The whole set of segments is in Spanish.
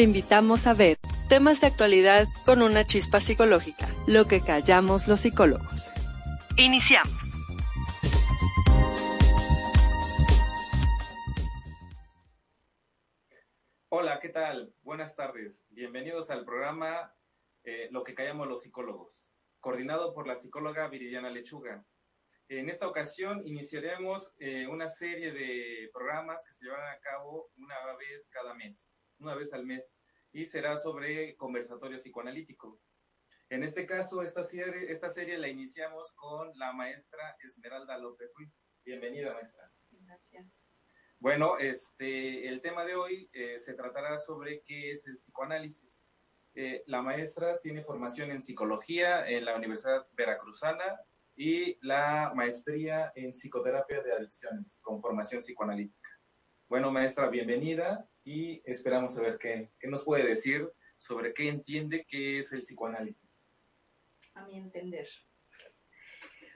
Te invitamos a ver temas de actualidad con una chispa psicológica, lo que callamos los psicólogos. Iniciamos. Hola, ¿qué tal? Buenas tardes. Bienvenidos al programa eh, Lo que callamos los psicólogos, coordinado por la psicóloga Viridiana Lechuga. En esta ocasión iniciaremos eh, una serie de programas que se llevarán a cabo una vez cada mes una vez al mes, y será sobre conversatorio psicoanalítico. En este caso, esta serie, esta serie la iniciamos con la maestra Esmeralda López Ruiz. Bienvenida, maestra. Gracias. Bueno, este, el tema de hoy eh, se tratará sobre qué es el psicoanálisis. Eh, la maestra tiene formación en psicología en la Universidad Veracruzana y la maestría en psicoterapia de adicciones con formación psicoanalítica. Bueno, maestra, bienvenida y esperamos saber qué, qué nos puede decir sobre qué entiende que es el psicoanálisis. A mi entender.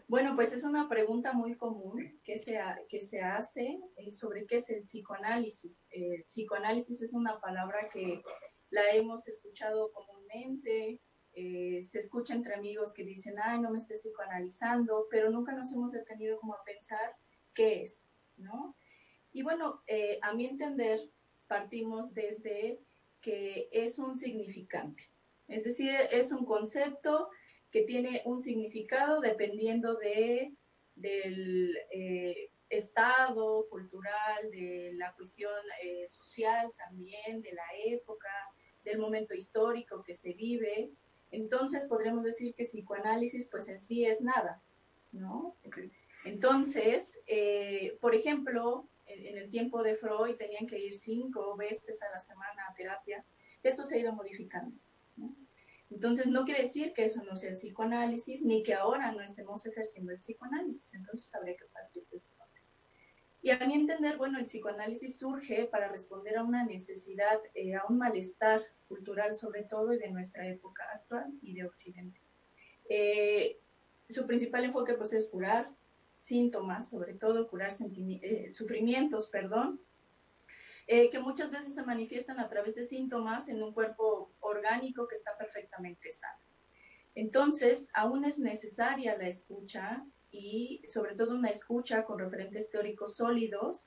Bueno, pues es una pregunta muy común que se, que se hace eh, sobre qué es el psicoanálisis. El psicoanálisis es una palabra que la hemos escuchado comúnmente, eh, se escucha entre amigos que dicen, ay, no me estés psicoanalizando, pero nunca nos hemos detenido como a pensar qué es, ¿no? Y bueno, eh, a mi entender, partimos desde que es un significante. Es decir, es un concepto que tiene un significado dependiendo de, del eh, estado cultural, de la cuestión eh, social también, de la época, del momento histórico que se vive. Entonces podremos decir que psicoanálisis pues en sí es nada, ¿no? Entonces, por ejemplo, en el tiempo de Freud tenían que ir cinco veces a la semana a terapia. Eso se ha ido modificando. Entonces, no quiere decir que eso no sea el psicoanálisis, ni que ahora no estemos ejerciendo el psicoanálisis. Entonces, habría que partir de parte. Y a mi entender, bueno, el psicoanálisis surge para responder a una necesidad, eh, a un malestar cultural sobre todo y de nuestra época actual y de Occidente. Eh, su principal enfoque pues, es curar, síntomas, sobre todo curar eh, sufrimientos, perdón, eh, que muchas veces se manifiestan a través de síntomas en un cuerpo orgánico que está perfectamente sano. Entonces, aún es necesaria la escucha y sobre todo una escucha con referentes teóricos sólidos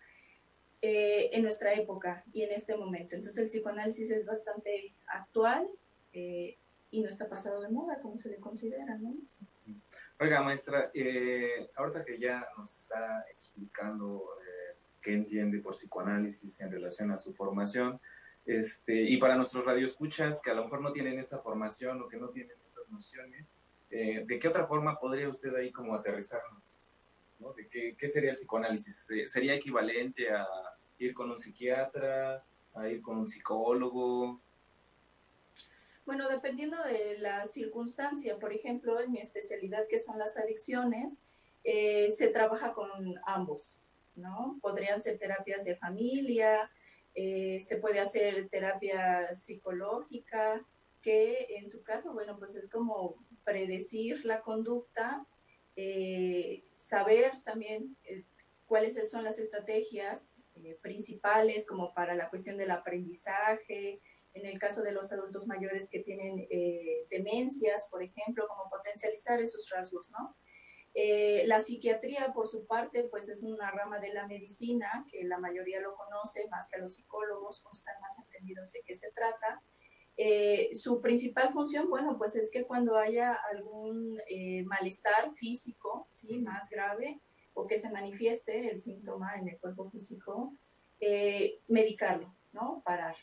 eh, en nuestra época y en este momento. Entonces, el psicoanálisis es bastante actual y no está pasado de moda, como se le considera, ¿no? Oiga, maestra, eh, ahorita que ya nos está explicando eh, qué entiende por psicoanálisis en relación a su formación, este, y para nuestros radioescuchas que a lo mejor no tienen esa formación o que no tienen esas nociones, eh, ¿de qué otra forma podría usted ahí como aterrizarlo? ¿no? ¿De qué, qué, sería el psicoanálisis? ¿Sería equivalente a ir con un psiquiatra, a ir con un psicólogo? Bueno, dependiendo de la circunstancia, por ejemplo, en mi especialidad que son las adicciones, eh, se trabaja con ambos, ¿no? Podrían ser terapias de familia, eh, se puede hacer terapia psicológica, que en su caso, bueno, pues es como predecir la conducta, eh, saber también cuáles son las estrategias principales como para la cuestión del aprendizaje, en el caso de los adultos mayores que tienen eh, demencias, por ejemplo, como potencializar esos rasgos, ¿no? Eh, la psiquiatría, por su parte, pues es una rama de la medicina que la mayoría lo conoce, más que los psicólogos, o más entendidos de qué se trata. Eh, su principal función, bueno, pues es que cuando haya algún malestar físico, ¿sí? Más grave, o que se manifieste el síntoma en el cuerpo físico, medicarlo, ¿no? Parar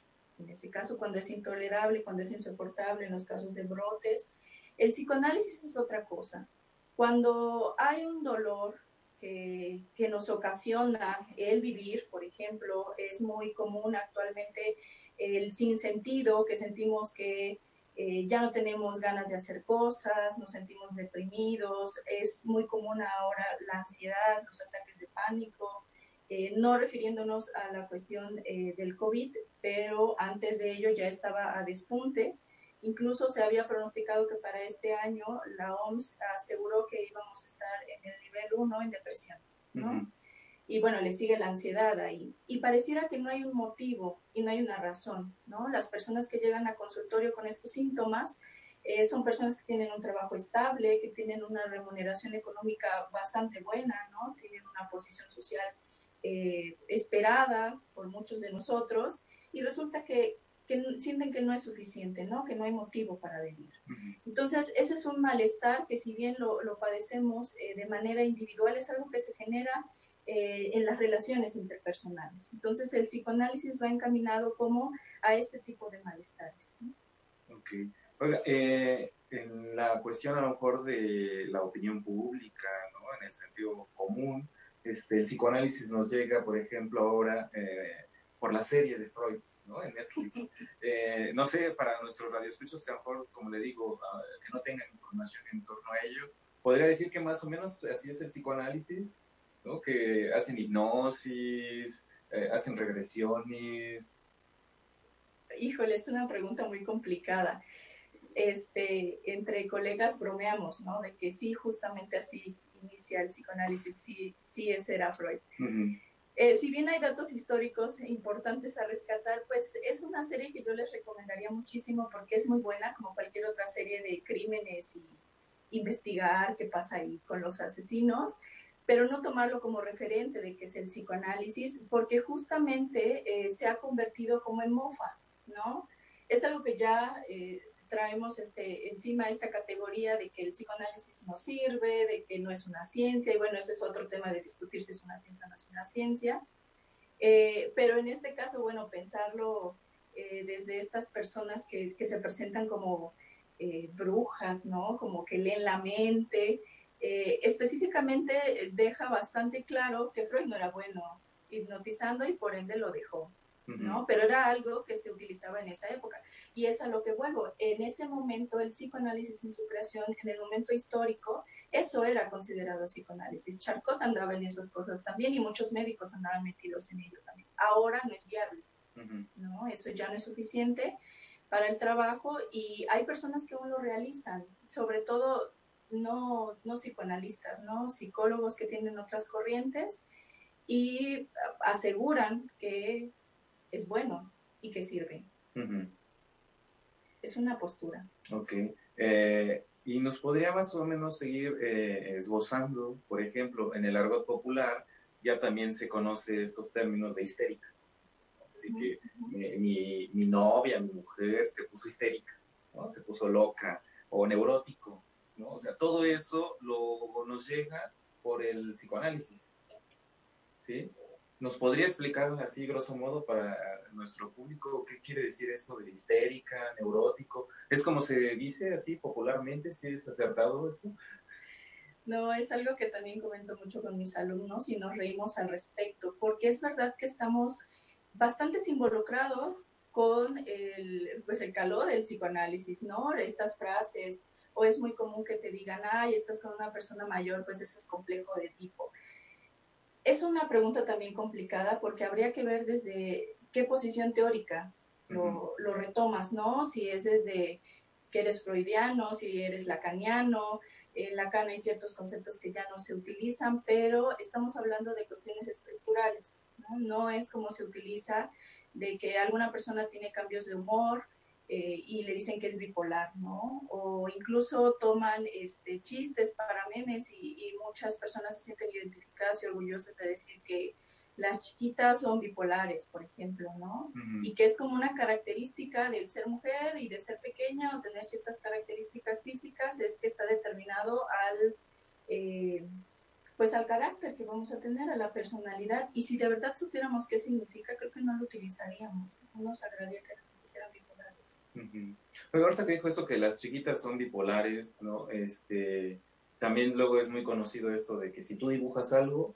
en ese caso cuando es intolerable, cuando es insoportable, en los casos de brotes. El psicoanálisis es otra cosa. Cuando hay un dolor que, que nos ocasiona el vivir, por ejemplo, es muy común actualmente el sinsentido, que sentimos que eh, ya no tenemos ganas de hacer cosas, nos sentimos deprimidos, es muy común ahora la ansiedad, los ataques de pánico, eh, no refiriéndonos a la cuestión eh, del COVID, pero antes de ello ya estaba a despunte. Incluso se había pronosticado que para este año la OMS aseguró que íbamos a estar en el nivel 1 en depresión. ¿no? y bueno, le sigue la ansiedad ahí. Y pareciera que no hay un motivo y no hay una razón, ¿no? Las personas que llegan a consultorio con estos síntomas eh, son personas que tienen un trabajo estable, que tienen una remuneración económica bastante buena, ¿no? Tienen una posición social eh, esperada por muchos de nosotros y resulta que, que, sienten que no es suficiente, ¿no? Que no hay motivo para venir. Entonces, ese es un malestar que si bien lo, lo padecemos eh, de manera individual, es algo que se genera eh, en las relaciones interpersonales. Entonces, el psicoanálisis va encaminado como a este tipo de malestares. Ok. Oiga, eh, en la cuestión a lo mejor de la opinión pública, ¿no? en el sentido común, este, el psicoanálisis nos llega, por ejemplo, ahora eh, por la serie de Freud, ¿no? En Netflix. no sé, para nuestros radioescuchos que a lo mejor, como le digo, ah, que no tengan información en torno a ello, podría decir que más o menos así es el psicoanálisis, que hacen hipnosis, eh, hacen regresiones. Híjole, es una pregunta muy complicada. Este, entre colegas bromeamos, ¿no? De que sí, justamente así inicia el psicoanálisis, sí, sí ese era Freud. Eh, si bien hay datos históricos importantes a rescatar, pues es una serie que yo les recomendaría muchísimo porque es muy buena, como cualquier otra serie de crímenes y investigar qué pasa ahí con los asesinos pero no tomarlo como referente de que es el psicoanálisis, porque justamente eh, se ha convertido como en mofa, ¿no? Es algo que ya eh, traemos este, encima esa categoría de que el psicoanálisis no sirve, de que no es una ciencia, y bueno, ese es otro tema de discutir si es una ciencia o no es una ciencia. Eh, pero en este caso, bueno, pensarlo desde estas personas que, que se presentan como brujas, ¿no? Como que leen la mente, eh, específicamente eh, deja bastante claro que Freud no era bueno hipnotizando y por ende lo dejó, ¿no? Pero era algo que se utilizaba en esa época. Y es a lo que vuelvo. En ese momento, el psicoanálisis en su creación, en el momento histórico, eso era considerado psicoanálisis. Charcot andaba en esas cosas también y muchos médicos andaban metidos en ello también. Ahora no es viable, ¿no? Eso ya no es suficiente para el trabajo y hay personas que aún lo realizan, sobre todo no, no psicoanalistas, ¿no? psicólogos que tienen otras corrientes y aseguran que es bueno y que sirve. Es una postura. Ok. Eh, y nos podría más o menos seguir eh, esbozando, por ejemplo, en el argot popular ya también se conoce estos términos de histérica. Así que mi, mi, novia, mi mujer se puso histérica, ¿no? se puso loca o neurótico. ¿no? O sea, todo eso lo, nos llega por el psicoanálisis, ¿sí? ¿Nos podría explicar así, grosso modo, para nuestro público, qué quiere decir eso de histérica, neurótico? ¿Es como se dice así popularmente? ¿Si es acertado eso? No, es algo que también comento mucho con mis alumnos y nos reímos al respecto, porque es verdad que estamos bastante involucrados con el, pues el calor del psicoanálisis, ¿no? Estas frases, o es muy común que te digan, ay, estás con una persona mayor, pues eso es complejo de tipo. Es una pregunta también complicada porque habría que ver desde qué posición teórica lo, retomas, ¿no? Si es desde que eres freudiano, si eres lacaniano, en Lacan hay ciertos conceptos que ya no se utilizan, pero estamos hablando de cuestiones estructurales, ¿no? No es como se utiliza de que alguna persona tiene cambios de humor, eh, y le dicen que es bipolar, ¿no? O incluso toman este, chistes para memes y, muchas personas se sienten identificadas y orgullosas de decir que las chiquitas son bipolares, por ejemplo, ¿no? Y que es como una característica del ser mujer y de ser pequeña o tener ciertas características físicas, es que está determinado al, eh, pues al carácter que vamos a tener, a la personalidad. Y si de verdad supiéramos qué significa, creo que no lo utilizaríamos. No nos agradaría que pero ahorita que dijo eso que las chiquitas son bipolares, ¿no? Este, también luego es muy conocido esto de que si tú dibujas algo,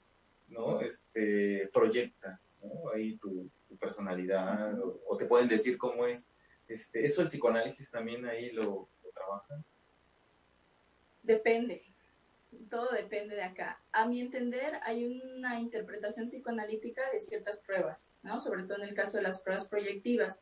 ¿no? Este, proyectas, ¿no? Ahí tu, personalidad, o, te pueden decir cómo es. Este, ¿Eso el psicoanálisis también ahí lo, lo trabaja? Depende, todo depende de acá. A mi entender, hay una interpretación psicoanalítica de ciertas pruebas, ¿no? Sobre todo en el caso de las pruebas proyectivas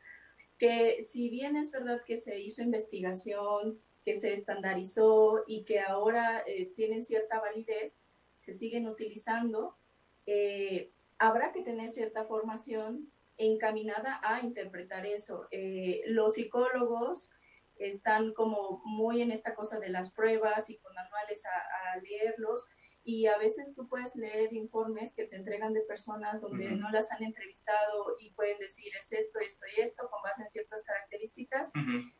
que si bien es verdad que se hizo investigación, que se estandarizó y que ahora eh, tienen cierta validez, se siguen utilizando, eh, habrá que tener cierta formación encaminada a interpretar eso. Eh, los psicólogos están como muy en esta cosa de las pruebas y con manuales a, a leerlos y a veces tú puedes leer informes que te entregan de personas donde no las han entrevistado y pueden decir es esto, esto y esto con base en ciertas características,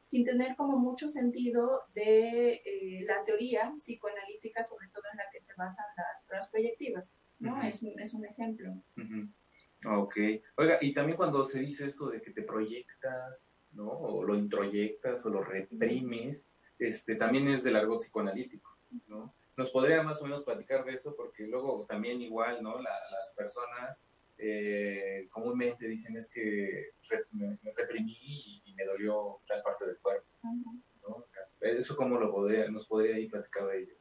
sin tener como mucho sentido de eh, la teoría psicoanalítica, sobre todo en la que se basan las pruebas proyectivas, ¿no? es, un, es, un ejemplo. Ok. Oiga, y también cuando se dice esto de que te proyectas, ¿no? O lo introyectas o lo reprimes, este, también es del argot psicoanalítico, ¿no? ¿Nos podría más o menos platicar de eso? Porque luego también igual, ¿no? las personas eh, comúnmente dicen es que me, reprimí y, me dolió tal parte del cuerpo, ¿no? O sea, ¿eso cómo lo podría, nos podría ir platicar de ello?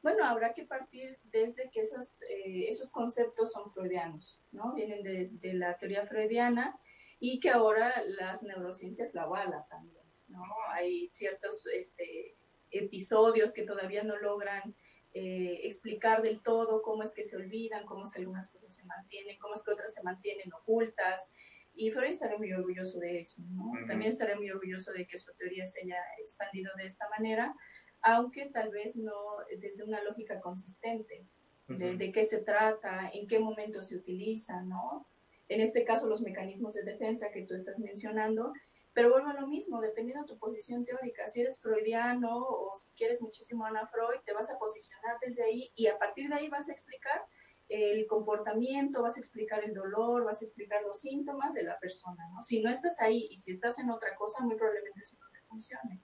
Bueno, habrá que partir desde que esos, eh, esos conceptos son freudianos, ¿no? Vienen de, de, la teoría freudiana y que ahora las neurociencias la avalan también, ¿no? Hay ciertos este, episodios que todavía no logran eh, explicar del todo cómo es que se olvidan, cómo es que algunas cosas se mantienen, cómo es que otras se mantienen ocultas. Y Freud estaría muy orgulloso de eso, ¿no? También estaría muy orgulloso de que su teoría se haya expandido de esta manera, aunque tal vez no desde una lógica consistente de, de, qué se trata, en qué momento se utiliza, ¿no? En este caso, los mecanismos de defensa que tú estás mencionando, pero vuelvo a lo mismo, dependiendo de tu posición teórica, si eres freudiano o si quieres muchísimo a Ana Freud, te vas a posicionar desde ahí y a partir de ahí vas a explicar el comportamiento, vas a explicar el dolor, vas a explicar los síntomas de la persona, ¿no? Si no estás ahí y si estás en otra cosa, muy probablemente eso no te funcione.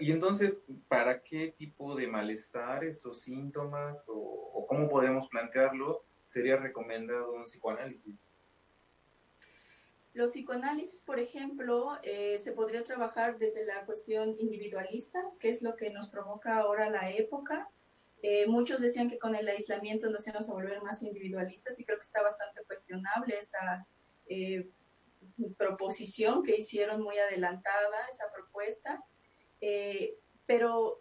Y entonces, ¿para qué tipo de malestares o síntomas o, o cómo podemos plantearlo sería recomendado un psicoanálisis? Los psicoanálisis, por ejemplo, eh, se podría trabajar desde la cuestión individualista, que es lo que nos provoca ahora la época. Eh, muchos decían que con el aislamiento nos íbamos a volver más individualistas y creo que está bastante cuestionable esa eh, proposición que hicieron muy adelantada, esa propuesta. pero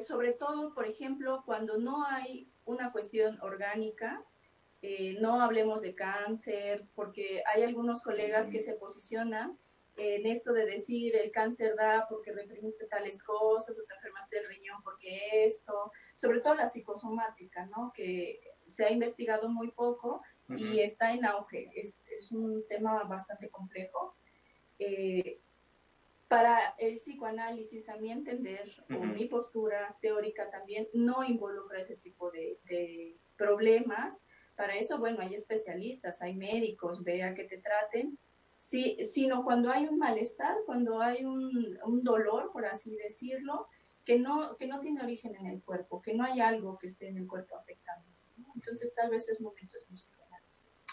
sobre todo, por ejemplo, cuando no hay una cuestión orgánica, eh, no hablemos de cáncer, porque hay algunos colegas que se posicionan en esto de decir el cáncer da porque reprimiste tales cosas o te enfermaste del riñón porque esto, sobre todo la psicosomática, ¿no? Que se ha investigado muy poco y está en auge. Es, es, un tema bastante complejo. Eh, para el psicoanálisis, a mi entender, o mi postura teórica también, no involucra ese tipo de, de problemas, para eso, bueno, hay especialistas, hay médicos, vea que te traten, sí, sino cuando hay un malestar, cuando hay un, un, dolor, por así decirlo, que no, que no tiene origen en el cuerpo, que no hay algo que esté en el cuerpo afectando. Entonces, tal vez es momento de.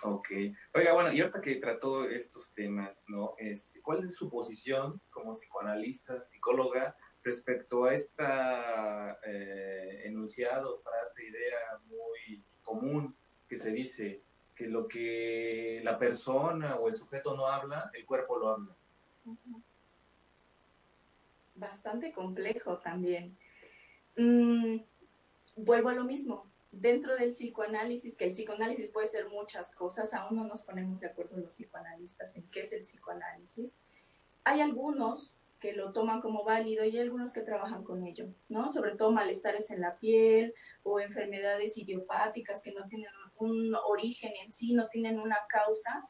Ok. Oiga, bueno, y ahorita que trató estos temas, ¿no? Este, ¿Cuál es su posición como psicoanalista, psicóloga, respecto a esta eh, enunciado, frase, idea muy común que se dice que lo que la persona o el sujeto no habla, el cuerpo lo habla. Bastante complejo también. Mm, vuelvo a lo mismo. Dentro del psicoanálisis, que el psicoanálisis puede ser muchas cosas, aún no nos ponemos de acuerdo los psicoanalistas en qué es el psicoanálisis. Hay algunos que lo toman como válido y hay algunos que trabajan con ello, ¿no? Sobre todo malestares en la piel o enfermedades idiopáticas que no tienen un origen en sí, no tienen una causa,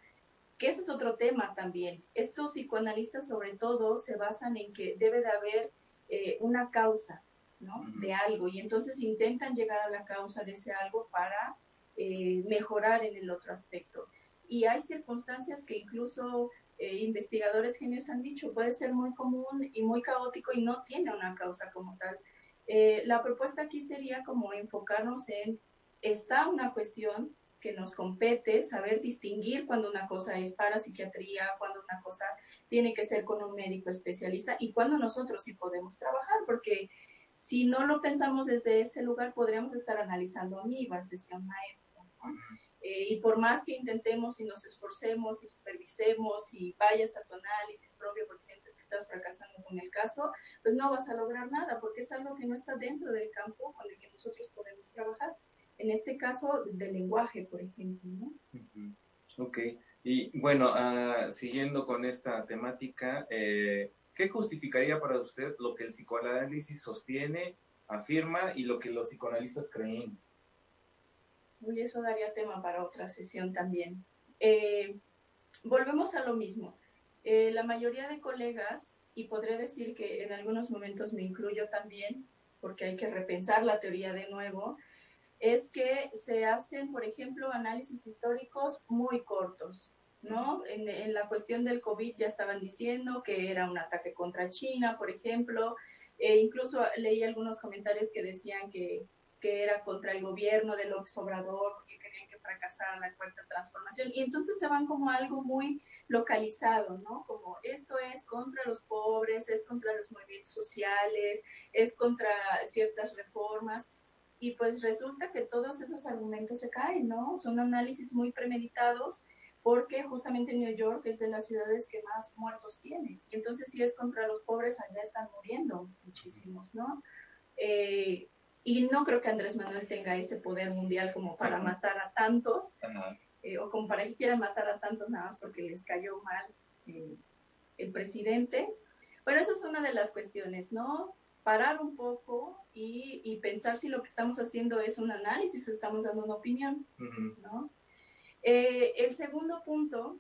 que ese es otro tema también. Estos psicoanalistas sobre todo se basan en que debe de haber eh, una causa, ¿no? De algo y entonces intentan llegar a la causa de ese algo para eh, mejorar en el otro aspecto. Y hay circunstancias que incluso eh, investigadores genios han dicho, puede ser muy común y muy caótico y no tiene una causa como tal. la propuesta aquí sería como enfocarnos en está una cuestión que nos compete saber distinguir cuando una cosa es para psiquiatría, cuando una cosa tiene que ser con un médico especialista y cuando nosotros sí podemos trabajar, porque si no lo pensamos desde ese lugar, podríamos estar analizando amibas, decía un maestro. Eh, y por más que intentemos y nos esforcemos y supervisemos y vayas a tu análisis propio porque sientes que estás fracasando con el caso, pues no vas a lograr nada porque es algo que no está dentro del campo con el que nosotros podemos trabajar. En este caso del lenguaje, por ejemplo. ¿no? Ok, y bueno, uh, siguiendo con esta temática, eh, ¿qué justificaría para usted lo que el psicoanálisis sostiene, afirma y lo que los psicoanalistas creen? Uy, eso daría tema para otra sesión también. Eh, volvemos a lo mismo. Eh, la mayoría de colegas, y podré decir que en algunos momentos me incluyo también, porque hay que repensar la teoría de nuevo, es que se hacen, por ejemplo, análisis históricos muy cortos, ¿no? En, la cuestión del COVID ya estaban diciendo que era un ataque contra China, por ejemplo, e incluso leí algunos comentarios que decían que, que era contra el gobierno del Obrador, porque querían que fracasara la cuarta transformación, y entonces se van como algo muy localizado, ¿no? Como esto es contra los pobres, es contra los movimientos sociales, es contra ciertas reformas, y pues resulta que todos esos argumentos se caen, ¿no? Son análisis muy premeditados porque justamente New York es de las ciudades que más muertos tiene. Y entonces si es contra los pobres, allá están muriendo muchísimos, ¿no? Eh, y no creo que Andrés Manuel tenga ese poder mundial como para matar a tantos, eh, o como para que quiera matar a tantos nada más porque les cayó mal eh, el presidente. Bueno, esa es una de las cuestiones, ¿no? Parar un poco y, pensar si lo que estamos haciendo es un análisis o estamos dando una opinión, ¿no? Eh, el segundo punto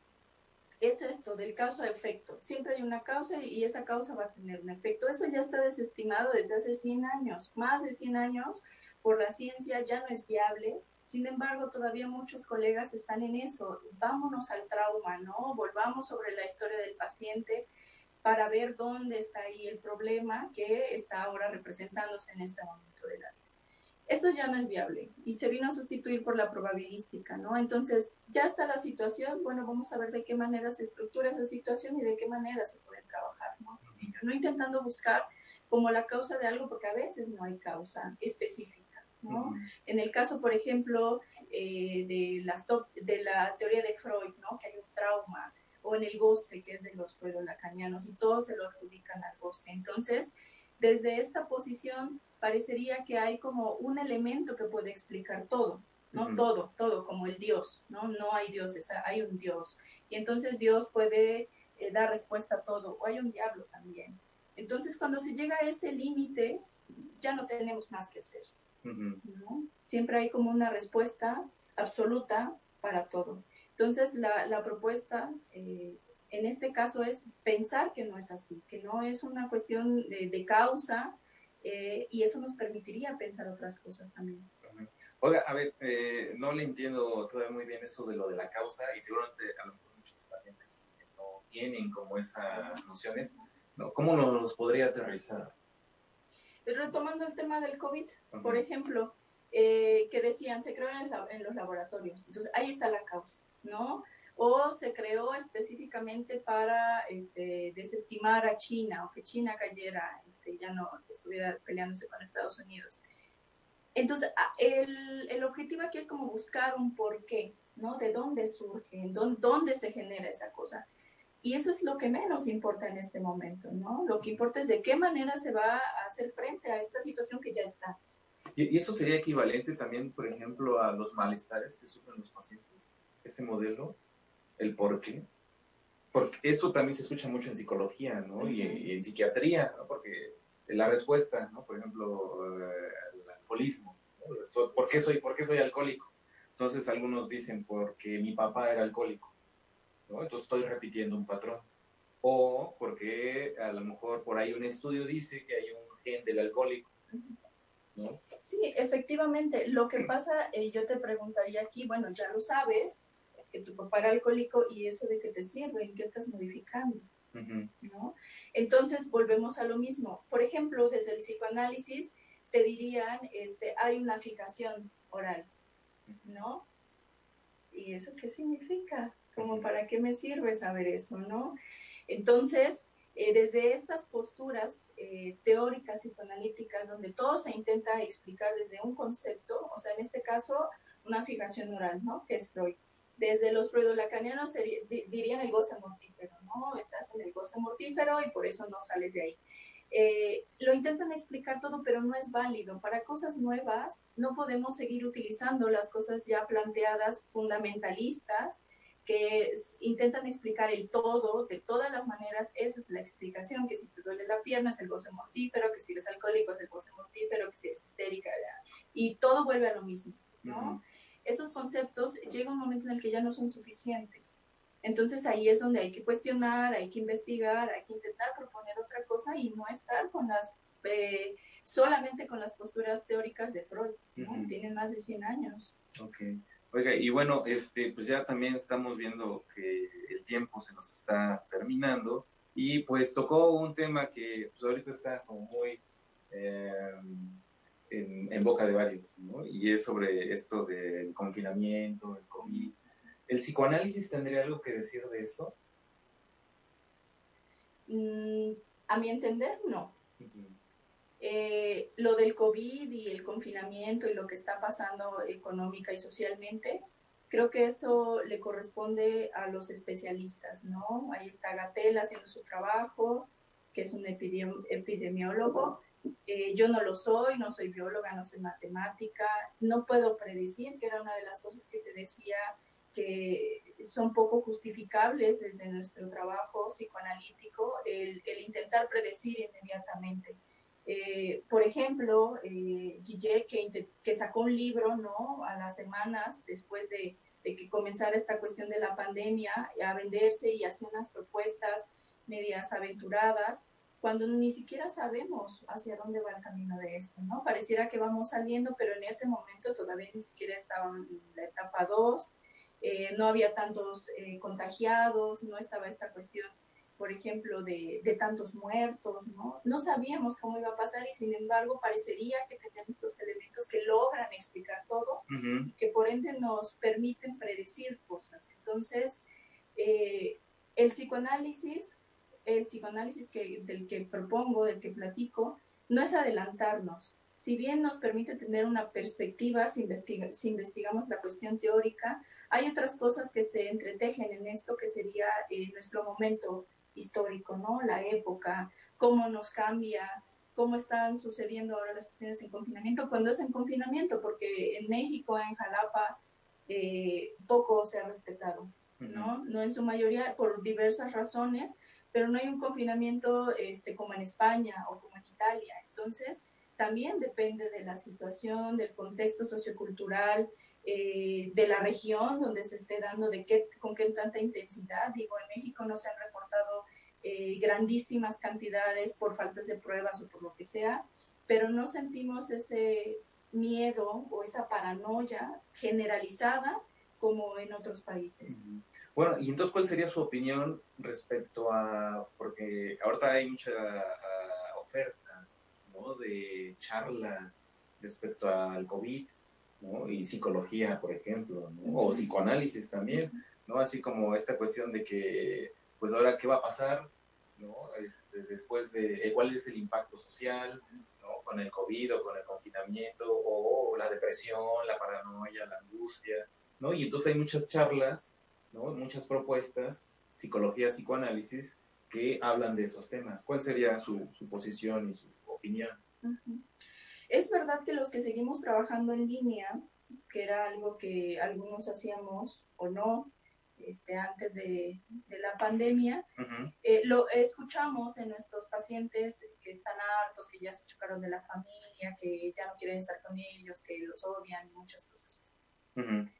es esto del causa-efecto. Siempre hay una causa y esa causa va a tener un efecto. Eso ya está desestimado desde hace 100 años, más de 100 años por la ciencia ya no es viable. Sin embargo, todavía muchos colegas están en eso. Vámonos al trauma, ¿no? Volvamos sobre la historia del paciente para ver dónde está ahí el problema que está ahora representándose en este momento de la vida. Eso ya no es viable y se vino a sustituir por la probabilística, ¿no? Entonces, ya está la situación, bueno, vamos a ver de qué manera se estructura esa situación y de qué manera se puede trabajar, ¿no? No intentando buscar como la causa de algo, porque a veces no hay causa específica, ¿no? En el caso, por ejemplo, eh, de, las de la teoría de Freud, ¿no? Que hay un trauma, o en el goce, que es de los lacanianos, y todos se lo adjudican al goce. Entonces, desde esta posición, parecería que hay como un elemento que puede explicar todo, ¿no? Todo, todo, como el Dios, ¿no? No hay dioses, hay un Dios. Y entonces Dios puede eh, dar respuesta a todo, o hay un diablo también. Entonces, cuando se llega a ese límite, ya no tenemos más que hacer. ¿no? Siempre hay como una respuesta absoluta para todo. Entonces, la, la propuesta eh, en este caso es pensar que no es así, que no es una cuestión de, causa eh, y eso nos permitiría pensar otras cosas también. Oiga, a ver, eh, no le entiendo todavía muy bien eso de lo de la causa y seguramente a lo mejor muchos pacientes no tienen como esas nociones. ¿no? ¿Cómo nos podría aterrizar? Retomando el tema del COVID, por ejemplo, que decían, se creó en los laboratorios. Entonces, ahí está la causa. ¿No? O se creó específicamente para este, desestimar a China o que China cayera, este, ya no estuviera peleándose con Estados Unidos. Entonces, el, el, objetivo aquí es como buscar un porqué, ¿no? De dónde surge, dónde, dónde se genera esa cosa. Y eso es lo que menos importa en este momento, ¿no? Lo que importa es de qué manera se va a hacer frente a esta situación que ya está. ¿Y, eso sería equivalente también, por ejemplo, a los malestares que sufren los pacientes? Ese modelo, el por qué. Porque eso también se escucha mucho en psicología, ¿no? y, en psiquiatría, ¿no? Porque la respuesta, ¿no? Por ejemplo, eh, el alcoholismo. ¿Por, qué soy, ¿Por qué soy alcohólico? Entonces algunos dicen porque mi papá era alcohólico, ¿no? Entonces estoy repitiendo un patrón. O porque a lo mejor por ahí un estudio dice que hay un gen del alcohólico. ¿no? Sí, efectivamente. Lo que pasa, eh, yo te preguntaría aquí, bueno, ya lo sabes, que tu papá era alcohólico y eso de qué te sirve, en qué estás modificando. ¿no? Entonces volvemos a lo mismo. Por ejemplo, desde el psicoanálisis te dirían, este, hay una fijación oral, ¿no? ¿Y eso qué significa? Como para qué me sirve saber eso, ¿no? Entonces, eh, desde estas posturas eh, teóricas psicoanalíticas, donde todo se intenta explicar desde un concepto, o sea, en este caso, una fijación oral, ¿no? Que es Freud desde los freudolacanianos dirían el goce mortífero, ¿no? Estás en el goce mortífero y por eso no sales de ahí. Eh, lo intentan explicar todo, pero no es válido. Para cosas nuevas no podemos seguir utilizando las cosas ya planteadas fundamentalistas que intentan explicar el todo de todas las maneras. Esa es la explicación, que si te duele la pierna es el goce mortífero, que si eres alcohólico es el goce mortífero, que si eres histérica, y todo vuelve a lo mismo, ¿no? Esos conceptos llega un momento en el que ya no son suficientes. Entonces ahí es donde hay que cuestionar, hay que investigar, hay que intentar proponer otra cosa y no estar con las eh, solamente con las posturas teóricas de Freud, ¿no? Tienen más de 100 años. Ok. Oiga, y bueno, este, pues ya también estamos viendo que el tiempo se nos está terminando y pues tocó un tema que pues ahorita está como muy eh, en, en, boca de varios, ¿no? Y es sobre esto del confinamiento, el COVID ¿El psicoanálisis tendría algo que decir de eso? Mm, a mi entender, no. Eh, lo del COVID y el confinamiento y lo que está pasando económica y socialmente, creo que eso le corresponde a los especialistas, ¿no? Ahí está Gatel haciendo su trabajo, que es un epidemiólogo. Eh, yo no lo soy, no soy bióloga, no soy matemática, no puedo predecir, que era una de las cosas que te decía que son poco justificables desde nuestro trabajo psicoanalítico, el, intentar predecir inmediatamente. Eh, por ejemplo, eh, que, que, sacó un libro ¿no? a las semanas después de, de, que comenzara esta cuestión de la pandemia a venderse y hacer unas propuestas medias aventuradas, cuando ni siquiera sabemos hacia dónde va el camino de esto, ¿no? Pareciera que vamos saliendo, pero en ese momento todavía ni siquiera estaba en la etapa 2, eh, no había tantos eh, contagiados, no estaba esta cuestión, por ejemplo, de, tantos muertos, ¿no? No sabíamos cómo iba a pasar y sin embargo parecería que tenemos los elementos que logran explicar todo, que por ende nos permiten predecir cosas. Entonces, eh, el psicoanálisis, el psicoanálisis que, del que propongo, del que platico, no es adelantarnos, si bien nos permite tener una perspectiva si, si, investigamos la cuestión teórica, hay otras cosas que se entretejen en esto, que sería eh, nuestro momento histórico, ¿no? La época, cómo nos cambia, cómo están sucediendo ahora las cuestiones en confinamiento, cuando es en confinamiento, porque en México, en Jalapa, eh, poco se ha respetado, ¿no? No en su mayoría por diversas razones, pero no hay un confinamiento este, como en España o como en Italia. Entonces, también depende de la situación, del contexto sociocultural, eh, de la región donde se esté dando, de qué, con qué tanta intensidad. Digo, en México no se han reportado eh, grandísimas cantidades por faltas de pruebas o por lo que sea, pero no sentimos ese miedo o esa paranoia generalizada como en otros países. Bueno, y entonces, ¿cuál sería su opinión respecto a, porque ahorita hay mucha oferta, ¿no? De charlas respecto al COVID, y psicología, por ejemplo, o psicoanálisis también, ¿no? Así como esta cuestión de que, pues ahora, ¿qué va a pasar? ¿no? Este, después de eh, cuál es el impacto social ¿no? con el COVID o con el confinamiento o, la depresión, la paranoia, la angustia, ¿no? Y entonces hay muchas charlas, ¿no? Muchas propuestas, psicología, psicoanálisis, que hablan de esos temas. ¿Cuál sería su, su posición y su opinión? Es verdad que los que seguimos trabajando en línea, que era algo que algunos hacíamos o no este, antes de, la pandemia, eh, lo escuchamos en nuestros pacientes que están hartos, que ya se chocaron de la familia, que ya no quieren estar con ellos, que los odian y muchas cosas así.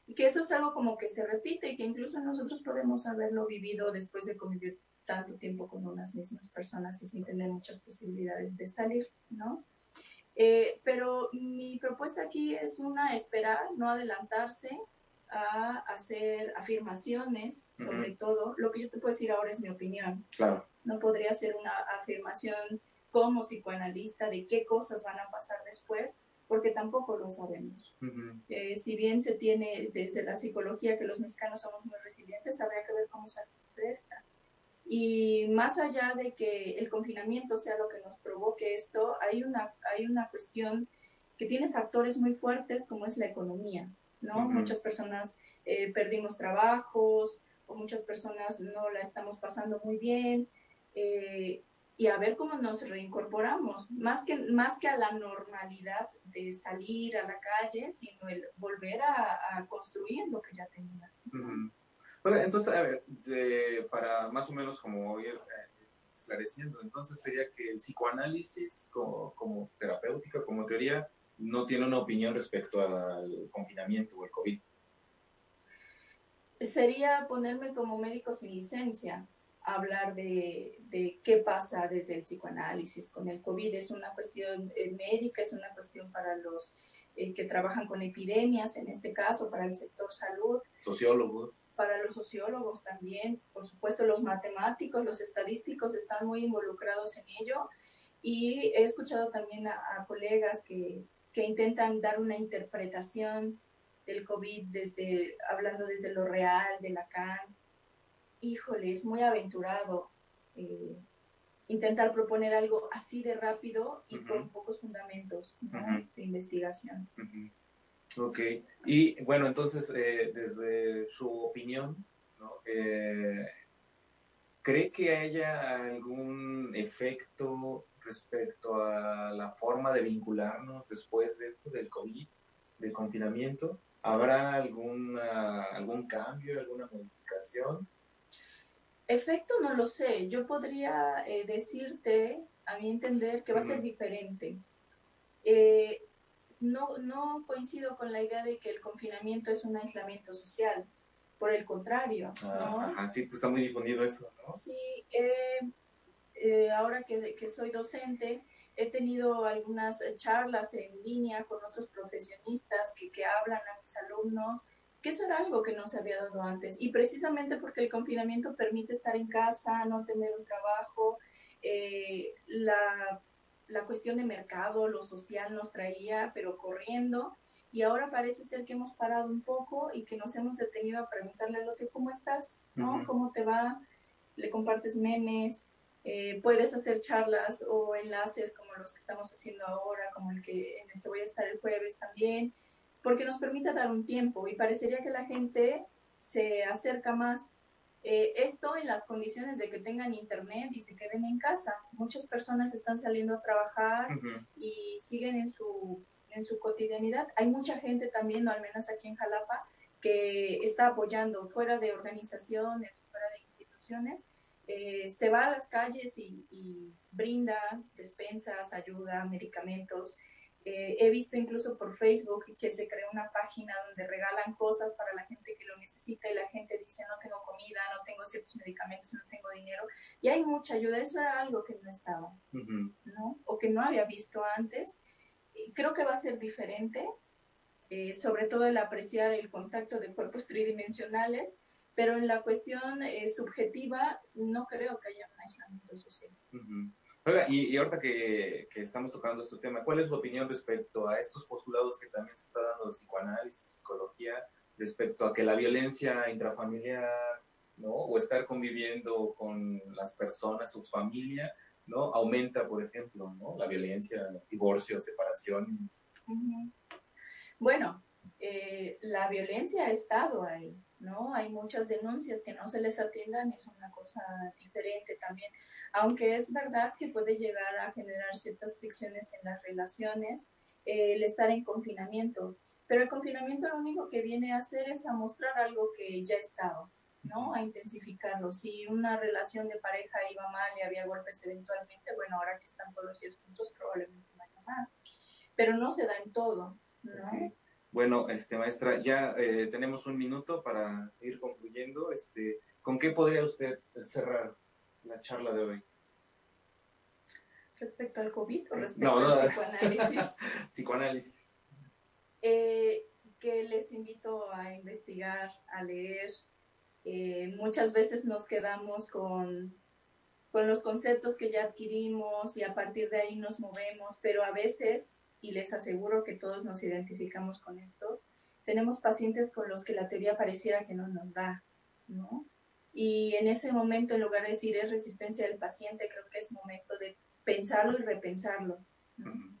Y que eso es algo como que se repite y que incluso nosotros podemos haberlo vivido después de convivir tanto tiempo con unas mismas personas y sin tener muchas posibilidades de salir, ¿no? Eh, pero mi propuesta aquí es una esperar, no adelantarse a hacer afirmaciones sobre todo. Lo que yo te puedo decir ahora es mi opinión. Claro. No podría ser una afirmación como psicoanalista de qué cosas van a pasar después, porque tampoco lo sabemos. Eh, si bien se tiene desde la psicología que los mexicanos somos muy resilientes, habría que ver cómo salimos de esta. Y más allá de que el confinamiento sea lo que nos provoque esto, hay una, hay una cuestión que tiene factores muy fuertes como es la economía, ¿no? Muchas personas eh, perdimos trabajos o muchas personas no la estamos pasando muy bien. Eh, y a ver cómo nos reincorporamos, más que, más que a la normalidad de salir a la calle, sino el volver a, construir lo que ya tenías. entonces, a ver, para más o menos como ir eh, esclareciendo, entonces sería que el psicoanálisis como, como terapéutica, como teoría, no tiene una opinión respecto al confinamiento o el COVID. Sería ponerme como médico sin licencia hablar de, de, qué pasa desde el psicoanálisis con el COVID. Es una cuestión eh, médica, es una cuestión para los eh, que trabajan con epidemias, en este caso, para el sector salud. Sociólogos. Para los sociólogos también, por supuesto, los matemáticos, los estadísticos están muy involucrados en ello. Y he escuchado también a, colegas que, que intentan dar una interpretación del COVID desde, hablando desde lo real, de Lacan, híjole, es muy aventurado eh, intentar proponer algo así de rápido y con pocos fundamentos de investigación. Ok, y bueno, entonces, eh, desde su opinión, eh, ¿cree que haya algún efecto respecto a la forma de vincularnos después de esto, del COVID, del confinamiento? ¿Habrá alguna, algún cambio, alguna modificación? Efecto no lo sé. Yo podría eh, decirte, a mi entender, que va a ser diferente. Eh, no, no coincido con la idea de que el confinamiento es un aislamiento social. Por el contrario. Ah, sí, pues está muy difundido eso, ¿no? Sí, eh, ahora que, que soy docente, he tenido algunas charlas en línea con otros profesionistas que, que hablan a mis alumnos que eso era algo que no se había dado antes. Y precisamente porque el confinamiento permite estar en casa, no tener un trabajo, eh, la, la cuestión de mercado, lo social nos traía, pero corriendo. Y ahora parece ser que hemos parado un poco y que nos hemos detenido a preguntarle al otro, ¿cómo estás? ¿No? ¿Cómo te va? Le compartes memes, eh, puedes hacer charlas o enlaces como los que estamos haciendo ahora, como el que, en el que voy a estar el jueves también porque nos permite dar un tiempo y parecería que la gente se acerca más. Eh, esto en las condiciones de que tengan internet y se queden en casa. Muchas personas están saliendo a trabajar y siguen en su, en su cotidianidad. Hay mucha gente también, al menos aquí en Jalapa, que está apoyando fuera de organizaciones, fuera de instituciones, eh, se va a las calles y, y, brinda despensas, ayuda, medicamentos. Eh, he visto incluso por Facebook que se creó una página donde regalan cosas para la gente que lo necesita y la gente dice no tengo comida, no tengo ciertos medicamentos, no tengo dinero. Y hay mucha ayuda. Eso era algo que no estaba, ¿no? O que no había visto antes. Y creo que va a ser diferente, eh, sobre todo el apreciar el contacto de cuerpos tridimensionales, pero en la cuestión eh, subjetiva no creo que haya un aislamiento social. Oiga, y, ahorita que, estamos tocando este tema, ¿cuál es su opinión respecto a estos postulados que también se está dando de psicoanálisis, psicología, respecto a que la violencia intrafamiliar, ¿no? O estar conviviendo con las personas, su familia, ¿no? Aumenta, por ejemplo, ¿no? La violencia, divorcios, separaciones. Bueno, eh, la violencia ha estado ahí, ¿no? Hay muchas denuncias que no se les atiendan, es una cosa diferente también. Aunque es verdad que puede llegar a generar ciertas fricciones en las relaciones, eh, el estar en confinamiento. Pero el confinamiento lo único que viene a hacer es a mostrar algo que ya estaba, ¿no? A intensificarlo. Si una relación de pareja iba mal y había golpes eventualmente, bueno, ahora que están todos los 10 puntos, probablemente no haya más. Pero no se da en todo, ¿no? Bueno, este, maestra, ya eh, tenemos un minuto para ir concluyendo. Este, ¿Con qué podría usted cerrar la charla de hoy? ¿Respecto al COVID o respecto al psicoanálisis? psicoanálisis. Eh, que les invito a investigar, a leer. Eh, muchas veces nos quedamos con, con los conceptos que ya adquirimos y a partir de ahí nos movemos, pero a veces y les aseguro que todos nos identificamos con estos, tenemos pacientes con los que la teoría pareciera que no nos da, ¿no? Y en ese momento, en lugar de decir es resistencia del paciente, creo que es momento de pensarlo y repensarlo.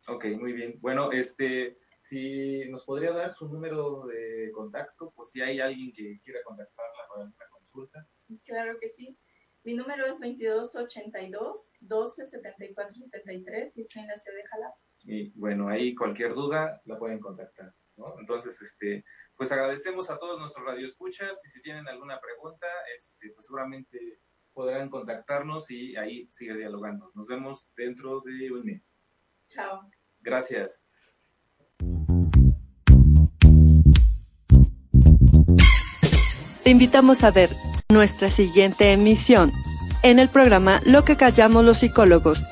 Ok, muy bien. Bueno, este, si nos podría dar su número de contacto, pues si hay alguien que quiera contactarla para una consulta. Claro que sí. Mi número es 2282 12 74 73 y estoy en la ciudad de Jalapa. Y bueno, ahí cualquier duda la pueden contactar. Entonces, este, pues agradecemos a todos nuestros radioescuchas y si tienen alguna pregunta, este, pues seguramente podrán contactarnos y ahí sigue dialogando. Nos vemos dentro de un mes. Chao. Gracias. Te invitamos a ver nuestra siguiente emisión en el programa Lo que callamos los psicólogos,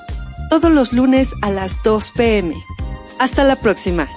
todos los lunes a las 2 pm. Hasta la próxima.